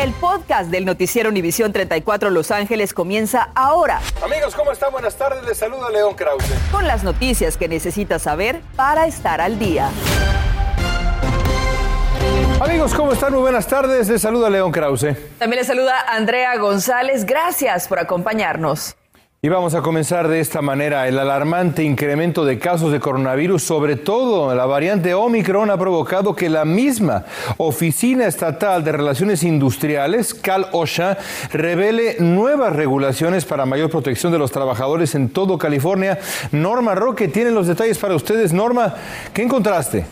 El podcast del noticiero Univisión 34 Los Ángeles comienza ahora. Amigos, ¿cómo están? Buenas tardes. Les saluda León Krause. Con las noticias que necesitas saber para estar al día. Amigos, ¿cómo están? Muy buenas tardes. Les saluda León Krause. También les saluda Andrea González. Gracias por acompañarnos. Y vamos a comenzar de esta manera. El alarmante incremento de casos de coronavirus, sobre todo la variante Omicron, ha provocado que la misma Oficina Estatal de Relaciones Industriales, Cal OSHA, revele nuevas regulaciones para mayor protección de los trabajadores en todo California. Norma Roque tiene los detalles para ustedes. Norma, ¿qué encontraste?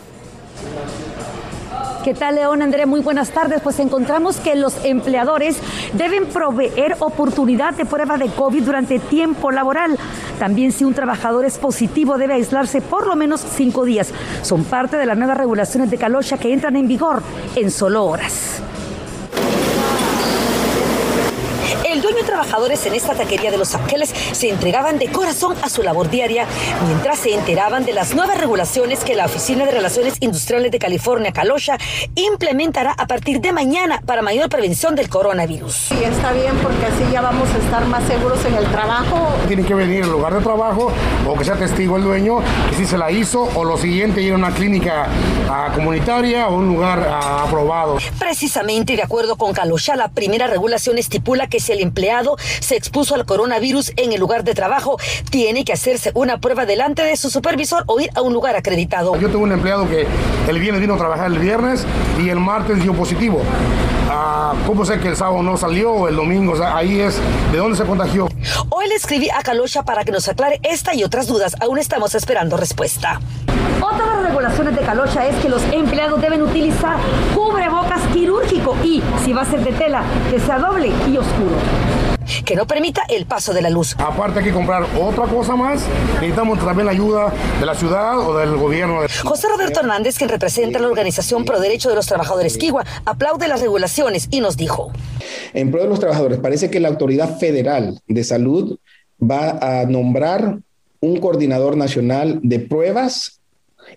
¿Qué tal, León? André, muy buenas tardes. Pues encontramos que los empleadores deben proveer oportunidad de prueba de COVID durante tiempo laboral. También si un trabajador es positivo debe aislarse por lo menos cinco días. Son parte de las nuevas regulaciones de Calosha que entran en vigor en solo horas. El dueño y trabajadores en esta taquería de Los Ángeles se entregaban de corazón a su labor diaria mientras se enteraban de las nuevas regulaciones que la Oficina de Relaciones Industriales de California, Calosha, implementará a partir de mañana para mayor prevención del coronavirus. Y está bien porque así ya vamos a estar más seguros en el trabajo. Tiene que venir al lugar de trabajo o que sea testigo el dueño que si se la hizo o lo siguiente ir a una clínica ah, comunitaria o un lugar ah, aprobado. Precisamente, de acuerdo con Calosha, la primera regulación estipula que si el empleado se expuso al coronavirus en el lugar de trabajo, tiene que hacerse una prueba delante de su supervisor o ir a un lugar acreditado. Yo tengo un empleado que el viernes vino a trabajar el viernes y el martes dio positivo. Ah, ¿Cómo sé que el sábado no salió o el domingo? O sea, ahí es de dónde se contagió. Hoy le escribí a Calosha para que nos aclare esta y otras dudas. Aún estamos esperando respuesta. Otra de las regulaciones de Calosha es que los empleados deben utilizar cubrebocas quirúrgico y, si va a ser de tela, que sea doble y oscuro. Que no permita el paso de la luz. Aparte hay que comprar otra cosa más. Necesitamos también la ayuda de la ciudad o del gobierno. José Roberto Hernández, quien representa la organización Pro Derecho de los Trabajadores Kiwa, aplaude las regulaciones y nos dijo. En pro de los trabajadores, parece que la Autoridad Federal de Salud va a nombrar un coordinador nacional de pruebas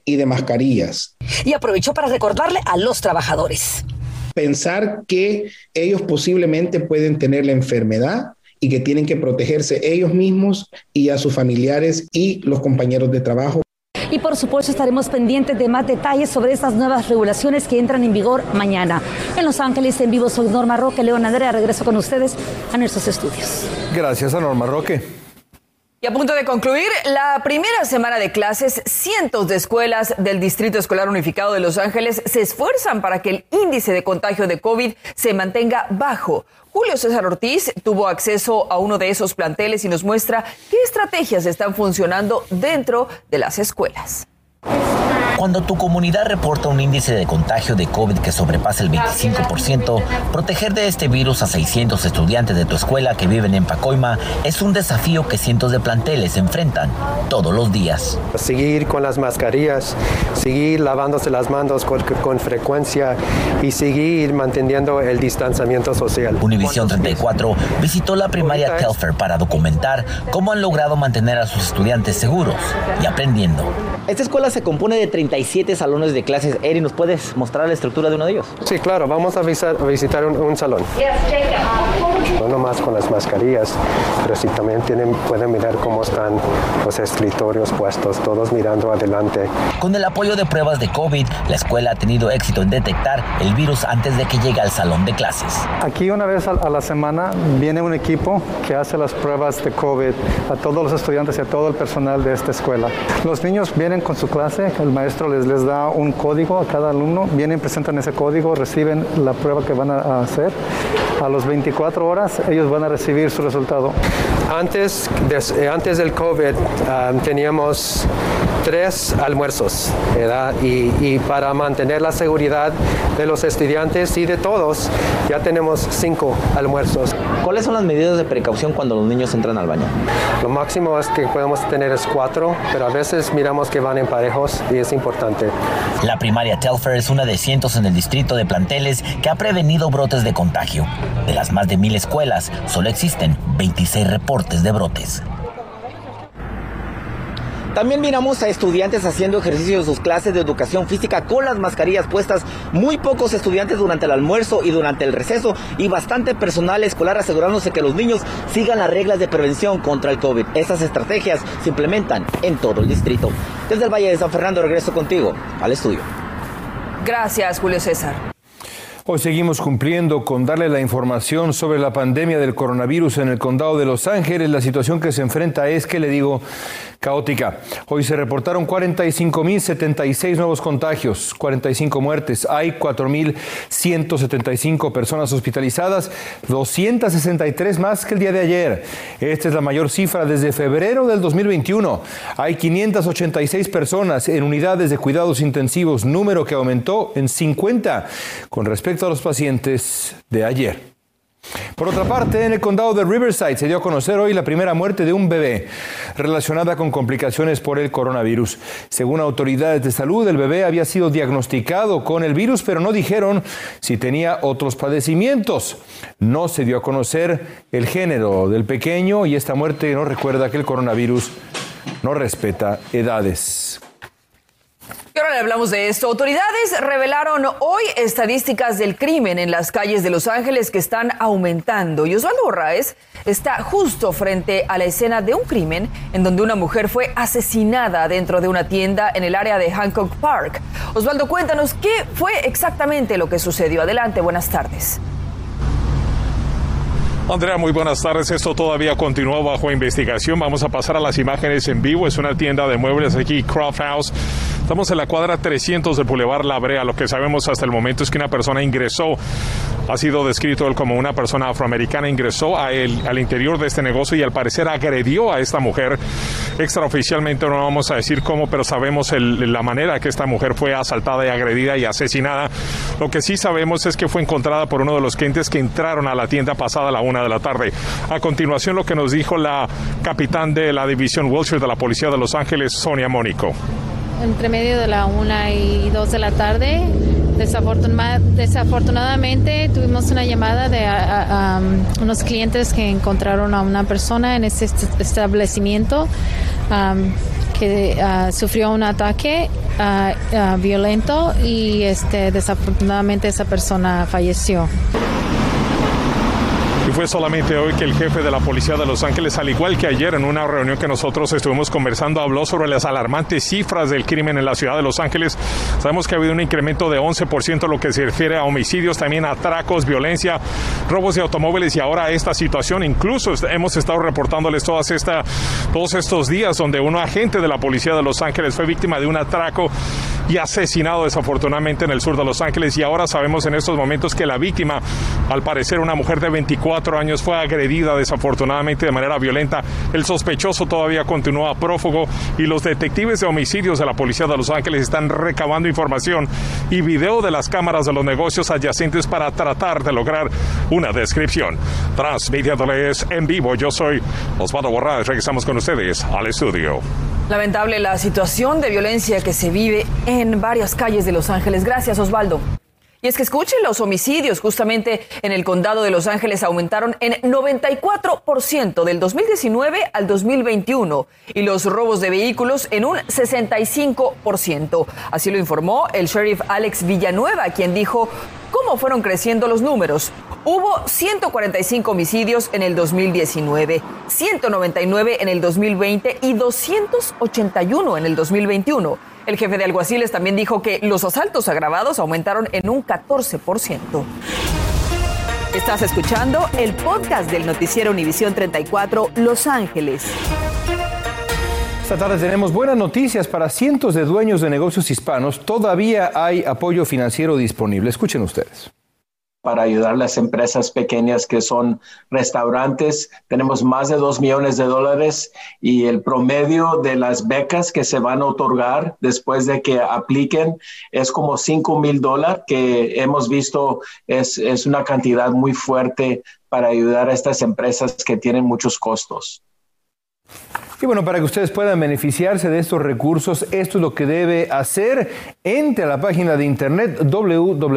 y de mascarillas. Y aprovechó para recordarle a los trabajadores. Pensar que ellos posiblemente pueden tener la enfermedad y que tienen que protegerse ellos mismos y a sus familiares y los compañeros de trabajo. Y por supuesto estaremos pendientes de más detalles sobre estas nuevas regulaciones que entran en vigor mañana. En Los Ángeles, en vivo, soy Norma Roque, León Andrea, regreso con ustedes a nuestros estudios. Gracias a Norma Roque. Y a punto de concluir la primera semana de clases, cientos de escuelas del Distrito Escolar Unificado de Los Ángeles se esfuerzan para que el índice de contagio de COVID se mantenga bajo. Julio César Ortiz tuvo acceso a uno de esos planteles y nos muestra qué estrategias están funcionando dentro de las escuelas. Cuando tu comunidad reporta un índice de contagio de COVID que sobrepasa el 25%, proteger de este virus a 600 estudiantes de tu escuela que viven en Pacoima es un desafío que cientos de planteles enfrentan todos los días. Seguir con las mascarillas, seguir lavándose las manos con, con frecuencia y seguir manteniendo el distanciamiento social. Univisión 34 visitó la primaria Telfair para documentar cómo han logrado mantener a sus estudiantes seguros y aprendiendo. Esta escuela se compone de 37 salones de clases. Eri, ¿nos puedes mostrar la estructura de uno de ellos? Sí, claro, vamos a visitar, a visitar un, un, salón. No nomás con las mascarillas, pero sí también tienen, pueden mirar cómo están los escritorios puestos, todos mirando adelante. Con el apoyo de pruebas de COVID, la escuela ha tenido éxito en detectar el virus antes de que llegue al salón de clases. Aquí una vez a la semana viene un equipo que hace las pruebas de COVID a todos los estudiantes y a todo el personal de esta escuela. Los niños vienen con su clase, el maestro les, les da un código a cada alumno, vienen, presentan ese código, reciben la prueba que van a hacer. A los 24 horas ellos van a recibir su resultado. Antes, des, antes del COVID um, teníamos tres almuerzos ¿verdad? Y, y, para mantener la seguridad de los estudiantes y de todos ya tenemos cinco almuerzos. ¿Cuáles son las medidas de precaución cuando los niños entran al baño? Lo máximo es que podemos tener es cuatro, pero a veces miramos que van en parejos y es importante. La primaria Telfair es una de cientos en el distrito de planteles que ha prevenido brotes de contagio. De las más de mil escuelas, solo existen 26 reportes de brotes. También miramos a estudiantes haciendo ejercicio en sus clases de educación física con las mascarillas puestas, muy pocos estudiantes durante el almuerzo y durante el receso y bastante personal escolar asegurándose que los niños sigan las reglas de prevención contra el COVID. Estas estrategias se implementan en todo el distrito. Desde el Valle de San Fernando regreso contigo al estudio. Gracias, Julio César. Hoy seguimos cumpliendo con darle la información sobre la pandemia del coronavirus en el condado de Los Ángeles. La situación que se enfrenta es, que le digo, caótica. Hoy se reportaron 45.076 nuevos contagios, 45 muertes. Hay 4.175 personas hospitalizadas, 263 más que el día de ayer. Esta es la mayor cifra desde febrero del 2021. Hay 586 personas en unidades de cuidados intensivos, número que aumentó en 50 con respecto a los pacientes de ayer. Por otra parte, en el condado de Riverside se dio a conocer hoy la primera muerte de un bebé relacionada con complicaciones por el coronavirus. Según autoridades de salud, el bebé había sido diagnosticado con el virus, pero no dijeron si tenía otros padecimientos. No se dio a conocer el género del pequeño y esta muerte nos recuerda que el coronavirus no respeta edades. Hablamos de esto. Autoridades revelaron hoy estadísticas del crimen en las calles de Los Ángeles que están aumentando. Y Osvaldo Borraes está justo frente a la escena de un crimen en donde una mujer fue asesinada dentro de una tienda en el área de Hancock Park. Osvaldo, cuéntanos qué fue exactamente lo que sucedió. Adelante, buenas tardes. Andrea, muy buenas tardes. Esto todavía continúa bajo investigación. Vamos a pasar a las imágenes en vivo. Es una tienda de muebles aquí, Croft House. Estamos en la cuadra 300 del Boulevard La Brea. Lo que sabemos hasta el momento es que una persona ingresó, ha sido descrito él como una persona afroamericana, ingresó al interior de este negocio y al parecer agredió a esta mujer. Extraoficialmente no vamos a decir cómo, pero sabemos la manera que esta mujer fue asaltada y agredida y asesinada. Lo que sí sabemos es que fue encontrada por uno de los clientes que entraron a la tienda pasada la una de la tarde. A continuación, lo que nos dijo la capitán de la división Wilshire de la Policía de Los Ángeles, Sonia Mónico. Entre medio de la una y dos de la tarde, desafortunadamente tuvimos una llamada de unos clientes que encontraron a una persona en ese establecimiento que ah, sufrió un ataque ah, ah, violento y este, desafortunadamente esa persona falleció. Solamente hoy que el jefe de la policía de Los Ángeles, al igual que ayer en una reunión que nosotros estuvimos conversando, habló sobre las alarmantes cifras del crimen en la ciudad de Los Ángeles. Sabemos que ha habido un incremento de 11% lo que se refiere a homicidios, también atracos, violencia, robos de automóviles y ahora esta situación. Incluso hemos estado reportándoles todas todos estos días donde un agente de la policía de Los Ángeles fue víctima de un atraco y asesinado desafortunadamente en el sur de Los Ángeles. Y ahora sabemos en estos momentos que la víctima, al parecer una mujer de 24 años fue agredida desafortunadamente de manera violenta. El sospechoso todavía continúa prófugo y los detectives de homicidios de la Policía de Los Ángeles están recabando información y video de las cámaras de los negocios adyacentes para tratar de lograr una descripción. Transmitiéndoles en vivo, yo soy Osvaldo Borrás. Regresamos con ustedes al estudio. Lamentable la situación de violencia que se vive en varias calles de Los Ángeles. Gracias, Osvaldo. Y es que escuchen, los homicidios justamente en el condado de Los Ángeles aumentaron en 94% del 2019 al 2021 y los robos de vehículos en un 65%. Así lo informó el sheriff Alex Villanueva, quien dijo cómo fueron creciendo los números. Hubo 145 homicidios en el 2019, 199 en el 2020 y 281 en el 2021. El jefe de alguaciles también dijo que los asaltos agravados aumentaron en un 14%. Estás escuchando el podcast del noticiero Univisión 34 Los Ángeles. Esta tarde tenemos buenas noticias para cientos de dueños de negocios hispanos. Todavía hay apoyo financiero disponible. Escuchen ustedes para ayudar a las empresas pequeñas que son restaurantes. Tenemos más de dos millones de dólares y el promedio de las becas que se van a otorgar después de que apliquen es como cinco mil dólares, que hemos visto es, es una cantidad muy fuerte para ayudar a estas empresas que tienen muchos costos. Y bueno, para que ustedes puedan beneficiarse de estos recursos, esto es lo que debe hacer. Entre a la página de internet www.uhcc.com.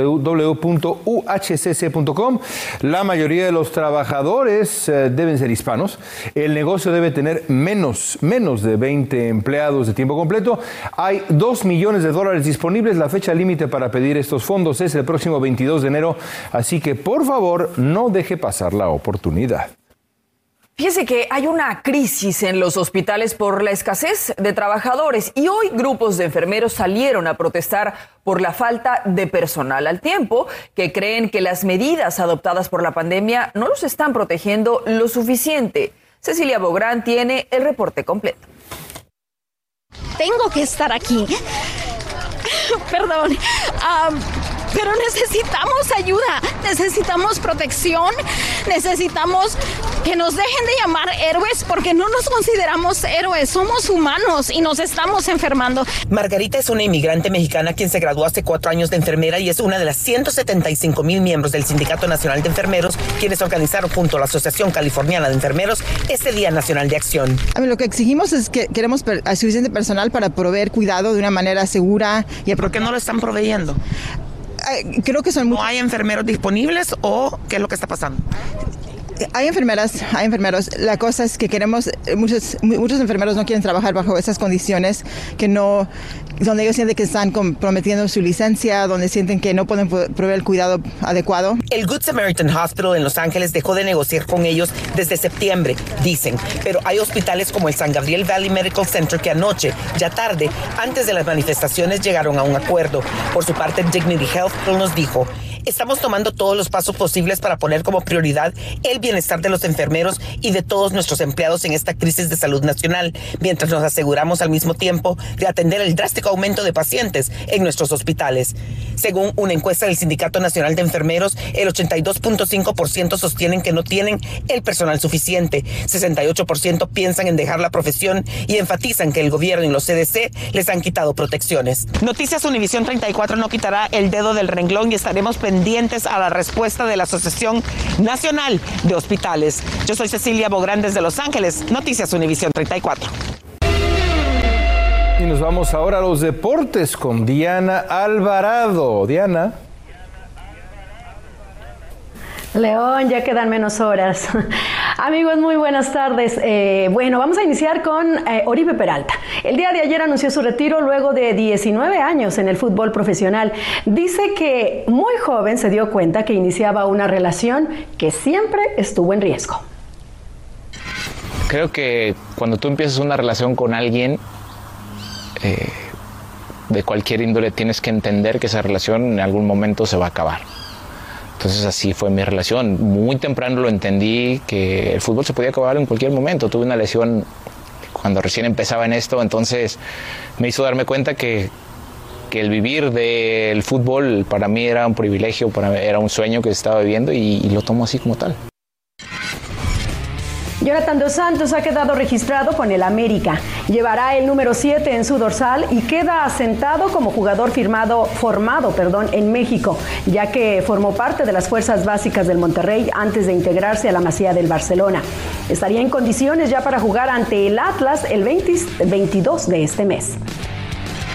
La mayoría de los trabajadores eh, deben ser hispanos. El negocio debe tener menos, menos de 20 empleados de tiempo completo. Hay 2 millones de dólares disponibles. La fecha límite para pedir estos fondos es el próximo 22 de enero. Así que por favor, no deje pasar la oportunidad. Fíjese que hay una crisis en los hospitales por la escasez de trabajadores y hoy grupos de enfermeros salieron a protestar por la falta de personal al tiempo que creen que las medidas adoptadas por la pandemia no los están protegiendo lo suficiente. Cecilia Bográn tiene el reporte completo. Tengo que estar aquí. Perdón pero necesitamos ayuda, necesitamos protección, necesitamos que nos dejen de llamar héroes porque no nos consideramos héroes, somos humanos y nos estamos enfermando. Margarita es una inmigrante mexicana quien se graduó hace cuatro años de enfermera y es una de las 175 mil miembros del Sindicato Nacional de Enfermeros quienes organizaron junto a la Asociación Californiana de Enfermeros este Día Nacional de Acción. A mí lo que exigimos es que queremos suficiente personal para proveer cuidado de una manera segura. ¿Y por qué no lo están proveyendo? Creo que son... ¿No hay enfermeros disponibles o qué es lo que está pasando? Hay enfermeras, hay enfermeros. La cosa es que queremos, muchos, muchos enfermeros no quieren trabajar bajo esas condiciones, que no, donde ellos sienten que están comprometiendo su licencia, donde sienten que no pueden proveer el cuidado adecuado. El Good Samaritan Hospital en Los Ángeles dejó de negociar con ellos desde septiembre, dicen, pero hay hospitales como el San Gabriel Valley Medical Center que anoche, ya tarde, antes de las manifestaciones, llegaron a un acuerdo. Por su parte, Dignity Health nos dijo, Estamos tomando todos los pasos posibles para poner como prioridad el bienestar de los enfermeros y de todos nuestros empleados en esta crisis de salud nacional, mientras nos aseguramos al mismo tiempo de atender el drástico aumento de pacientes en nuestros hospitales. Según una encuesta del Sindicato Nacional de Enfermeros, el 82.5% sostienen que no tienen el personal suficiente, 68% piensan en dejar la profesión y enfatizan que el gobierno y los CDC les han quitado protecciones. Noticias Univisión 34 no quitará el dedo del renglón y estaremos pendientes pendientes a la respuesta de la Asociación Nacional de Hospitales. Yo soy Cecilia Bográn desde Los Ángeles, Noticias Univisión 34. Y nos vamos ahora a los deportes con Diana Alvarado. Diana. León, ya quedan menos horas. Amigos, muy buenas tardes. Eh, bueno, vamos a iniciar con eh, Oribe Peralta. El día de ayer anunció su retiro luego de 19 años en el fútbol profesional. Dice que muy joven se dio cuenta que iniciaba una relación que siempre estuvo en riesgo. Creo que cuando tú empiezas una relación con alguien eh, de cualquier índole, tienes que entender que esa relación en algún momento se va a acabar entonces así fue mi relación. Muy temprano lo entendí que el fútbol se podía acabar en cualquier momento. Tuve una lesión cuando recién empezaba en esto, entonces me hizo darme cuenta que, el vivir del fútbol para mí era un privilegio, para era un sueño que estaba viviendo y lo tomo así como tal. Jonathan Dos Santos ha quedado registrado con el América. Llevará el número 7 en su dorsal y queda asentado como jugador firmado, formado perdón, en México, ya que formó parte de las fuerzas básicas del Monterrey antes de integrarse a la Masía del Barcelona. Estaría en condiciones ya para jugar ante el Atlas el 22 de este mes.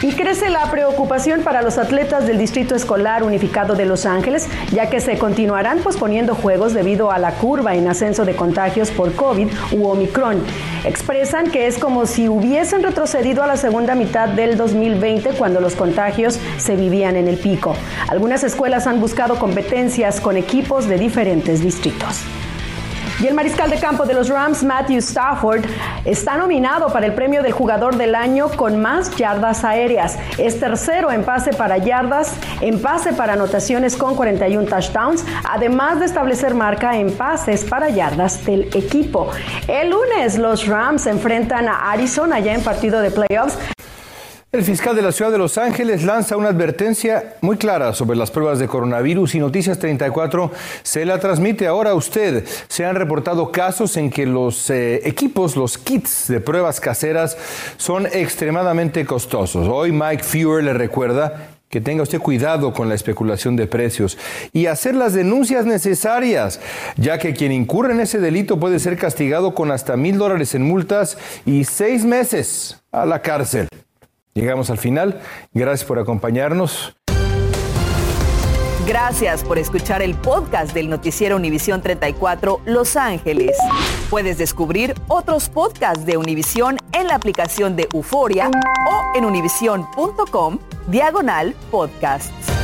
Y crece la preocupación para los atletas del Distrito Escolar Unificado de Los Ángeles, ya que se continuarán posponiendo juegos debido a la curva en ascenso de contagios por COVID u Omicron. Expresan que es como si hubiesen retrocedido a la segunda mitad del 2020 cuando los contagios se vivían en el pico. Algunas escuelas han buscado competencias con equipos de diferentes distritos. Y el mariscal de campo de los Rams, Matthew Stafford, está nominado para el premio del jugador del año con más yardas aéreas. Es tercero en pase para yardas, en pase para anotaciones con 41 touchdowns, además de establecer marca en pases para yardas del equipo. El lunes los Rams enfrentan a Arizona ya en partido de playoffs. El fiscal de la ciudad de Los Ángeles lanza una advertencia muy clara sobre las pruebas de coronavirus y Noticias 34 se la transmite ahora a usted. Se han reportado casos en que los eh, equipos, los kits de pruebas caseras son extremadamente costosos. Hoy Mike Fewer le recuerda que tenga usted cuidado con la especulación de precios y hacer las denuncias necesarias, ya que quien incurre en ese delito puede ser castigado con hasta mil dólares en multas y seis meses a la cárcel. Llegamos al final. Gracias por acompañarnos. Gracias por escuchar el podcast del noticiero Univisión 34 Los Ángeles. Puedes descubrir otros podcasts de Univisión en la aplicación de Euforia o en univision.com diagonal podcasts.